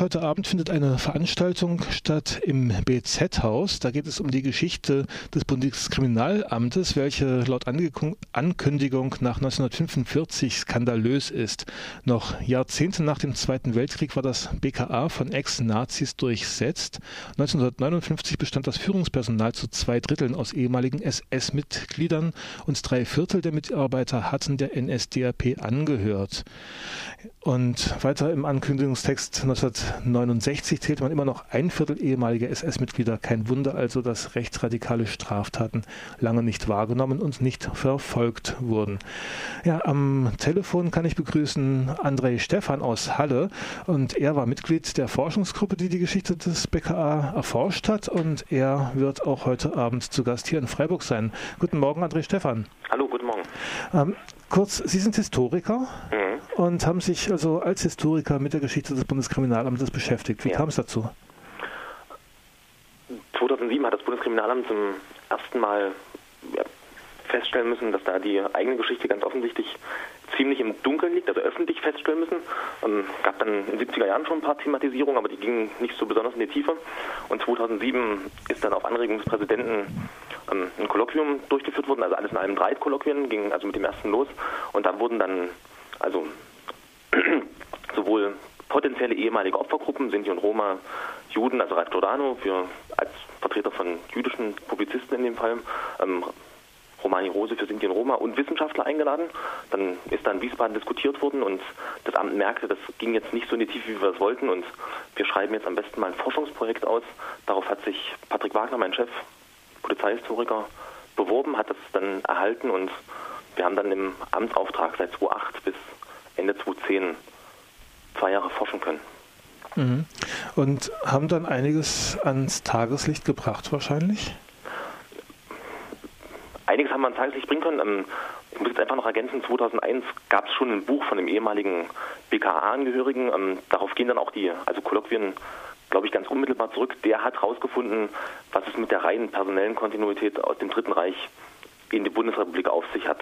heute Abend findet eine Veranstaltung statt im BZ-Haus. Da geht es um die Geschichte des Bundeskriminalamtes, welche laut Ankündigung nach 1945 skandalös ist. Noch Jahrzehnte nach dem Zweiten Weltkrieg war das BKA von Ex-Nazis durchsetzt. 1959 bestand das Führungspersonal zu zwei Dritteln aus ehemaligen SS-Mitgliedern und drei Viertel der Mitarbeiter hatten der NSDAP angehört. Und weiter im Ankündigungstext 1969 zählte man immer noch ein Viertel ehemaliger SS-Mitglieder. Kein Wunder also, dass rechtsradikale Straftaten lange nicht wahrgenommen und nicht verfolgt wurden. Ja, am Telefon kann ich begrüßen Andrei Stefan aus Halle und er war Mitglied der Forschungsgruppe, die die Geschichte des BKA erforscht hat und er wird auch heute Abend zu Gast hier in Freiburg sein. Guten Morgen, André Stefan. Hallo, guten Morgen. Ähm, kurz, Sie sind Historiker mhm. und haben sich also als Historiker mit der Geschichte des Bundeskriminalamtes beschäftigt. Wie ja. kam es dazu? 2007 hat das Bundeskriminalamt zum ersten Mal feststellen müssen, dass da die eigene Geschichte ganz offensichtlich ziemlich im Dunkeln liegt, also öffentlich feststellen müssen. Ähm, gab dann in den 70er Jahren schon ein paar Thematisierungen, aber die gingen nicht so besonders in die Tiefe. Und 2007 ist dann auf Anregung des Präsidenten ähm, ein Kolloquium durchgeführt worden, also alles in einem drei Kolloquien, ging also mit dem ersten los. Und da wurden dann also sowohl potenzielle ehemalige Opfergruppen, Sinti und Roma, Juden, also Ralf Giordano für, als Vertreter von jüdischen Publizisten in dem Fall, ähm, Romani Rose für Sinti und Roma und Wissenschaftler eingeladen. Dann ist da in Wiesbaden diskutiert worden und das Amt merkte, das ging jetzt nicht so in die Tiefe, wie wir es wollten und wir schreiben jetzt am besten mal ein Forschungsprojekt aus. Darauf hat sich Patrick Wagner, mein Chef, Polizeihistoriker, beworben, hat das dann erhalten und wir haben dann im Amtsauftrag seit 2008 bis Ende 2010 zwei Jahre forschen können. Mhm. Und haben dann einiges ans Tageslicht gebracht wahrscheinlich? Einiges haben wir ans Tageslicht bringen können. Ähm, ich muss jetzt einfach noch ergänzen, 2001 gab es schon ein Buch von dem ehemaligen BKA-Angehörigen. Ähm, darauf gehen dann auch die, also Kolloquien, glaube ich, ganz unmittelbar zurück. Der hat herausgefunden, was es mit der reinen personellen Kontinuität aus dem Dritten Reich in die Bundesrepublik auf sich hat.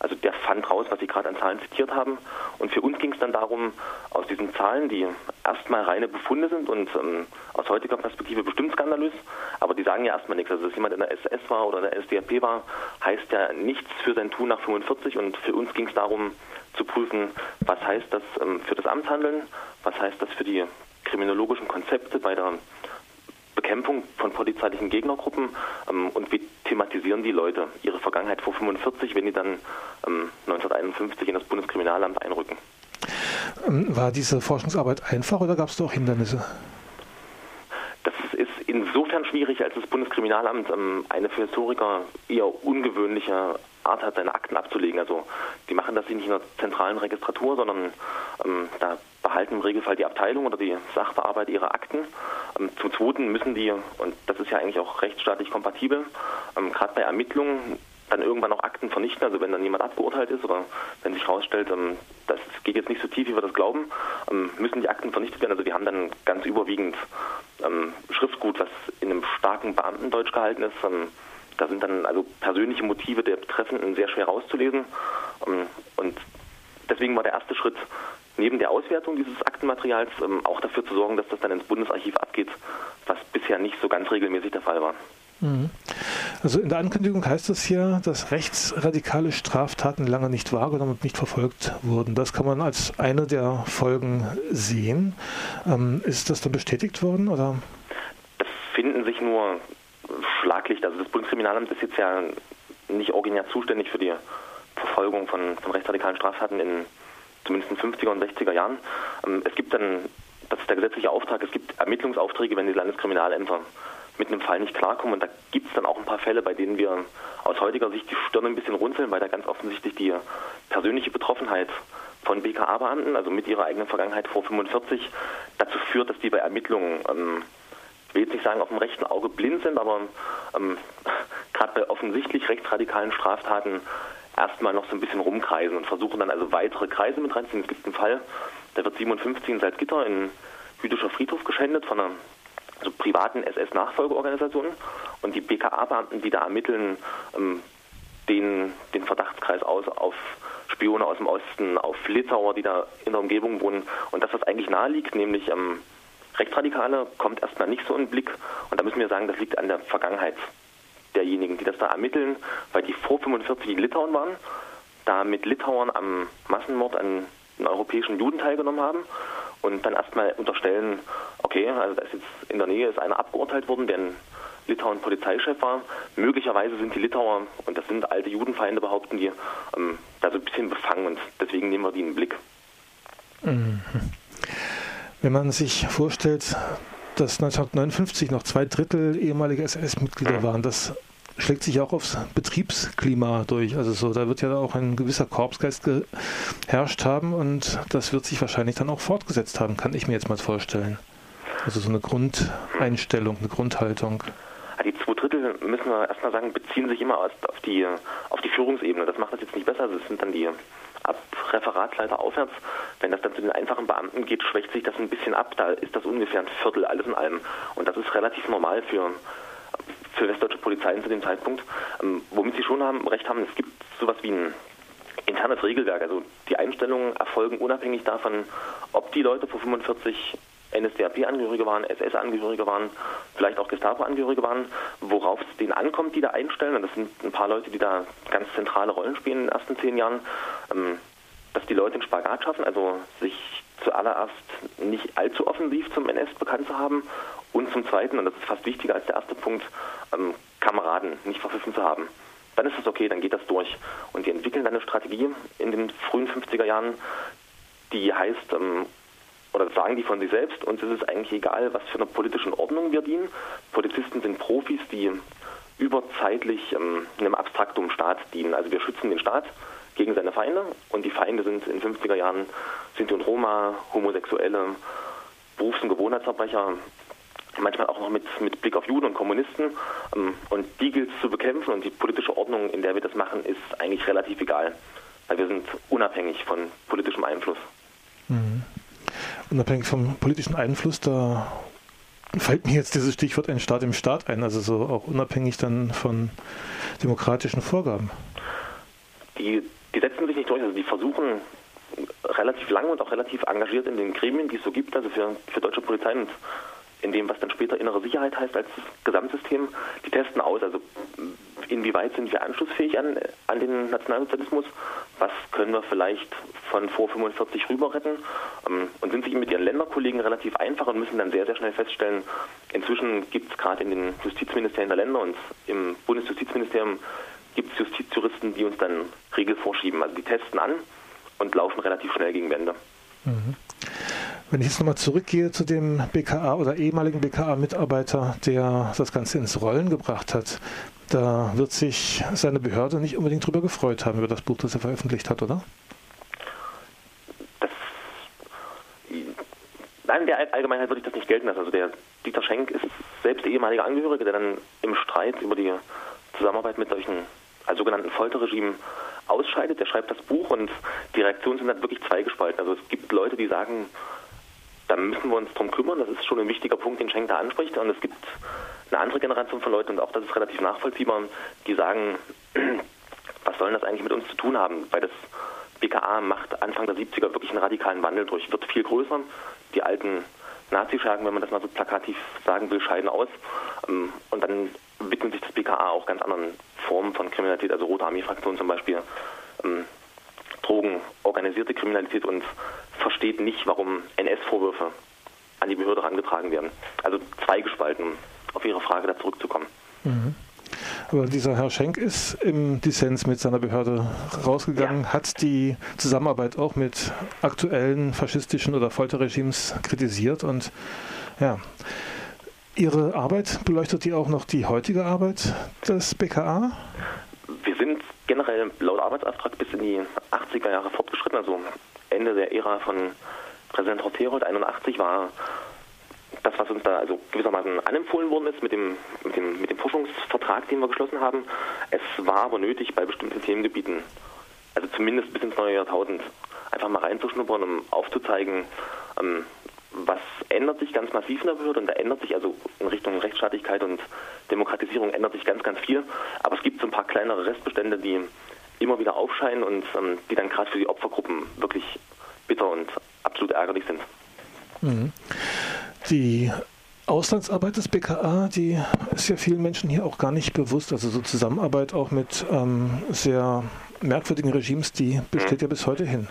Also der fand raus, was Sie gerade an Zahlen zitiert haben. Und für uns ging es dann darum, aus diesen Zahlen, die erstmal reine Befunde sind und ähm, aus heutiger Perspektive bestimmt skandalös, aber die sagen ja erstmal nichts. Also dass jemand in der SS war oder in der SDAP war, heißt ja nichts für sein Tun nach 45. Und für uns ging es darum zu prüfen, was heißt das ähm, für das Amtshandeln, was heißt das für die kriminologischen Konzepte bei der Bekämpfung von polizeilichen Gegnergruppen ähm, und wie thematisieren die Leute ihre Vergangenheit vor 45, wenn die dann ähm, 1951 in das Bundeskriminalamt einrücken. Ähm, war diese Forschungsarbeit einfach oder gab es da auch Hindernisse? Das ist insofern schwierig, als das Bundeskriminalamt ähm, eine für Historiker eher ungewöhnliche Art hat, seine Akten abzulegen. Also die machen das nicht in einer zentralen Registratur, sondern ähm, da behalten im Regelfall die Abteilung oder die Sachbearbeiter ihre Akten. Ähm, zum Zweiten müssen die, und das ist ja eigentlich auch rechtsstaatlich kompatibel, ähm, gerade bei Ermittlungen dann irgendwann auch Akten vernichten, also wenn dann jemand abgeurteilt ist oder wenn sich herausstellt, ähm, das geht jetzt nicht so tief, wie wir das glauben, ähm, müssen die Akten vernichtet werden. Also wir haben dann ganz überwiegend ähm, Schriftgut, was in einem starken Beamtendeutsch gehalten ist. Da sind dann also persönliche Motive der Betreffenden sehr schwer rauszulesen. Ähm, und deswegen war der erste Schritt, neben der Auswertung dieses Aktenmaterials ähm, auch dafür zu sorgen, dass das dann ins Bundesarchiv abgeht, was bisher nicht so ganz regelmäßig der Fall war. Mhm. Also in der Ankündigung heißt es hier, dass rechtsradikale Straftaten lange nicht wahrgenommen und nicht verfolgt wurden. Das kann man als eine der Folgen sehen. Ähm, ist das dann bestätigt worden oder? Es finden sich nur Schlaglicht. Also das Bundeskriminalamt ist jetzt ja nicht originär zuständig für die Verfolgung von, von rechtsradikalen Straftaten in zumindest in 50er und 60er Jahren. Ähm, es gibt dann, das ist der gesetzliche Auftrag, es gibt Ermittlungsaufträge, wenn die Landeskriminalämter mit einem Fall nicht klarkommen. Und da gibt es dann auch ein paar Fälle, bei denen wir aus heutiger Sicht die Stirn ein bisschen runzeln, weil da ganz offensichtlich die persönliche Betroffenheit von BKA-Beamten, also mit ihrer eigenen Vergangenheit vor 45, dazu führt, dass die bei Ermittlungen ähm, ich will jetzt nicht sagen, auf dem rechten Auge blind sind, aber ähm, gerade bei offensichtlich rechtsradikalen Straftaten erstmal noch so ein bisschen rumkreisen und versuchen dann also weitere Kreise mit reinzuziehen. Es gibt einen Fall, da wird 57 in Salzgitter in jüdischer Friedhof geschändet von einer also privaten SS-Nachfolgeorganisation und die BKA-Beamten, die da ermitteln, ähm, den, den Verdachtskreis aus auf Spione aus dem Osten, auf Litauer, die da in der Umgebung wohnen und das, was eigentlich nahe liegt, nämlich ähm, Rechtsradikale kommt erstmal nicht so in den Blick. Und da müssen wir sagen, das liegt an der Vergangenheit derjenigen, die das da ermitteln, weil die vor 45 in Litauen waren, da mit Litauern am Massenmord an den europäischen Juden teilgenommen haben und dann erstmal unterstellen, okay, also da ist jetzt in der Nähe ist einer abgeurteilt worden, der in Litauen Polizeichef war. Möglicherweise sind die Litauer, und das sind alte Judenfeinde, behaupten die, ähm, da so ein bisschen befangen und deswegen nehmen wir die in den Blick. Mhm. Wenn man sich vorstellt, dass 1959 noch zwei Drittel ehemalige SS-Mitglieder waren, das schlägt sich auch aufs Betriebsklima durch. Also so, da wird ja auch ein gewisser Korpsgeist geherrscht haben und das wird sich wahrscheinlich dann auch fortgesetzt haben, kann ich mir jetzt mal vorstellen. Also so eine Grundeinstellung, eine Grundhaltung. Die zwei Drittel, müssen wir erstmal sagen, beziehen sich immer auf die, auf die Führungsebene. Das macht das jetzt nicht besser. Das sind dann die ab Referatsleiter aufwärts. Wenn das dann zu den einfachen Beamten geht, schwächt sich das ein bisschen ab. Da ist das ungefähr ein Viertel, alles in allem. Und das ist relativ normal für, für westdeutsche Polizeien zu dem Zeitpunkt. Ähm, womit Sie schon haben, recht haben, es gibt sowas wie ein internes Regelwerk. Also die Einstellungen erfolgen unabhängig davon, ob die Leute vor 45 NSDAP-Angehörige waren, SS-Angehörige waren, vielleicht auch Gestapo-Angehörige waren, worauf denen ankommt, die da einstellen. Und das sind ein paar Leute, die da ganz zentrale Rollen spielen in den ersten zehn Jahren. Ähm, dass die Leute den Spagat schaffen, also sich zuallererst nicht allzu offensiv zum NS bekannt zu haben und zum Zweiten, und das ist fast wichtiger als der erste Punkt, ähm, Kameraden nicht verpfiffen zu haben. Dann ist es okay, dann geht das durch. Und die entwickeln dann eine Strategie in den frühen 50er Jahren, die heißt, ähm, oder sagen die von sich selbst, uns ist es eigentlich egal, was für eine politischen Ordnung wir dienen. Polizisten sind Profis, die überzeitlich ähm, einem abstraktum Staat dienen. Also wir schützen den Staat gegen seine Feinde und die Feinde sind in den 50er Jahren Sinti und Roma, Homosexuelle, Berufs- und Gewohnheitsverbrecher, manchmal auch noch mit, mit Blick auf Juden und Kommunisten. Ähm, und die gilt es zu bekämpfen und die politische Ordnung, in der wir das machen, ist eigentlich relativ egal, weil wir sind unabhängig von politischem Einfluss. Mhm unabhängig vom politischen Einfluss, da fällt mir jetzt dieses Stichwort ein Staat im Staat ein, also so auch unabhängig dann von demokratischen Vorgaben. Die, die setzen sich nicht durch, also die versuchen relativ lange und auch relativ engagiert in den Gremien, die es so gibt, also für, für deutsche Polizei und in dem, was dann später innere Sicherheit heißt als Gesamtsystem, die testen aus, also inwieweit sind wir anschlussfähig an, an den Nationalsozialismus, was können wir vielleicht von vor 45 rüber retten ähm, und sind sich mit ihren Länderkollegen relativ einfach und müssen dann sehr, sehr schnell feststellen, inzwischen gibt es gerade in den Justizministerien der Länder und im Bundesjustizministerium gibt es Justizjuristen, die uns dann Regeln vorschieben. Also die testen an und laufen relativ schnell gegen Wände. Mhm. Wenn ich jetzt nochmal zurückgehe zu dem BKA oder ehemaligen BKA-Mitarbeiter, der das Ganze ins Rollen gebracht hat, da wird sich seine Behörde nicht unbedingt drüber gefreut haben, über das Buch, das er veröffentlicht hat, oder? Das, nein, in der Allgemeinheit würde ich das nicht gelten lassen. Also der Dieter Schenk ist selbst ehemaliger Angehörige, der dann im Streit über die Zusammenarbeit mit solchen als sogenannten Folterregimen ausscheidet. Der schreibt das Buch und die Reaktionen sind dann wirklich zweigespalten. Also es gibt Leute, die sagen, da müssen wir uns drum kümmern. Das ist schon ein wichtiger Punkt, den Schenk da anspricht. Und es gibt eine andere Generation von Leuten, und auch das ist relativ nachvollziehbar, die sagen, was soll das eigentlich mit uns zu tun haben? Weil das BKA macht Anfang der 70er wirklich einen radikalen Wandel durch, wird viel größer. Die alten Nazischergen, wenn man das mal so plakativ sagen will, scheiden aus. Ähm, und dann widmet sich das BKA auch ganz anderen Formen von Kriminalität, also Rote Armee-Fraktion zum Beispiel, ähm, Drogen, organisierte Kriminalität und versteht nicht, warum NS-Vorwürfe an die Behörde herangetragen werden. Also zweigespalten, um auf Ihre Frage da zurückzukommen. Mhm. Aber dieser Herr Schenk ist im Dissens mit seiner Behörde rausgegangen, ja. hat die Zusammenarbeit auch mit aktuellen faschistischen oder Folterregimes kritisiert und ja. Ihre Arbeit, beleuchtet die auch noch die heutige Arbeit des BKA? Wir sind generell laut Arbeitsauftrag bis in die 80er Jahre fortgeschritten, also Ende der Ära von Präsident Rotherold 81 war das, was uns da also gewissermaßen anempfohlen worden ist mit dem, mit dem, mit dem Forschungsvertrag, den wir geschlossen haben. Es war aber nötig, bei bestimmten Themengebieten, also zumindest bis ins neue Jahrtausend, einfach mal reinzuschnuppern, um aufzuzeigen, ähm, was ändert sich ganz massiv in der Behörde und da ändert sich also in Richtung Rechtsstaatlichkeit und Demokratisierung ändert sich ganz, ganz viel. Aber es gibt so ein paar kleinere Restbestände, die immer wieder aufscheinen und ähm, die dann gerade für die Opfergruppen wirklich bitter und absolut ärgerlich sind. Mhm. Die Auslandsarbeit des BKA, die ist ja vielen Menschen hier auch gar nicht bewusst. Also so Zusammenarbeit auch mit ähm, sehr merkwürdigen Regimes, die besteht ja bis heute hin.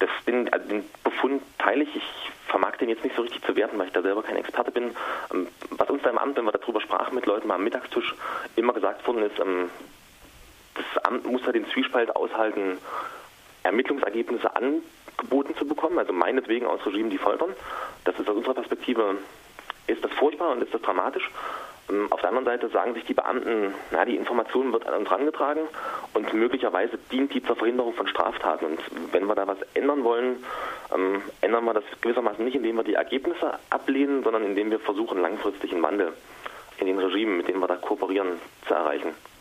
Das, den, also den Befund teile ich. Ich vermag den jetzt nicht so richtig zu werten, weil ich da selber kein Experte bin. Ähm, was uns da im Amt, wenn wir darüber sprachen mit Leuten mal am Mittagstisch, immer gesagt worden ist, ähm, Amt muss ja den Zwiespalt aushalten, Ermittlungsergebnisse angeboten zu bekommen, also meinetwegen aus Regimen, die foltern. Das ist aus unserer Perspektive, ist das furchtbar und ist das dramatisch. Ähm, auf der anderen Seite sagen sich die Beamten, na, die Information wird an uns herangetragen und möglicherweise dient die zur Verhinderung von Straftaten. Und wenn wir da was ändern wollen, ähm, ändern wir das gewissermaßen nicht, indem wir die Ergebnisse ablehnen, sondern indem wir versuchen, langfristig einen Wandel in den Regimen, mit denen wir da kooperieren, zu erreichen.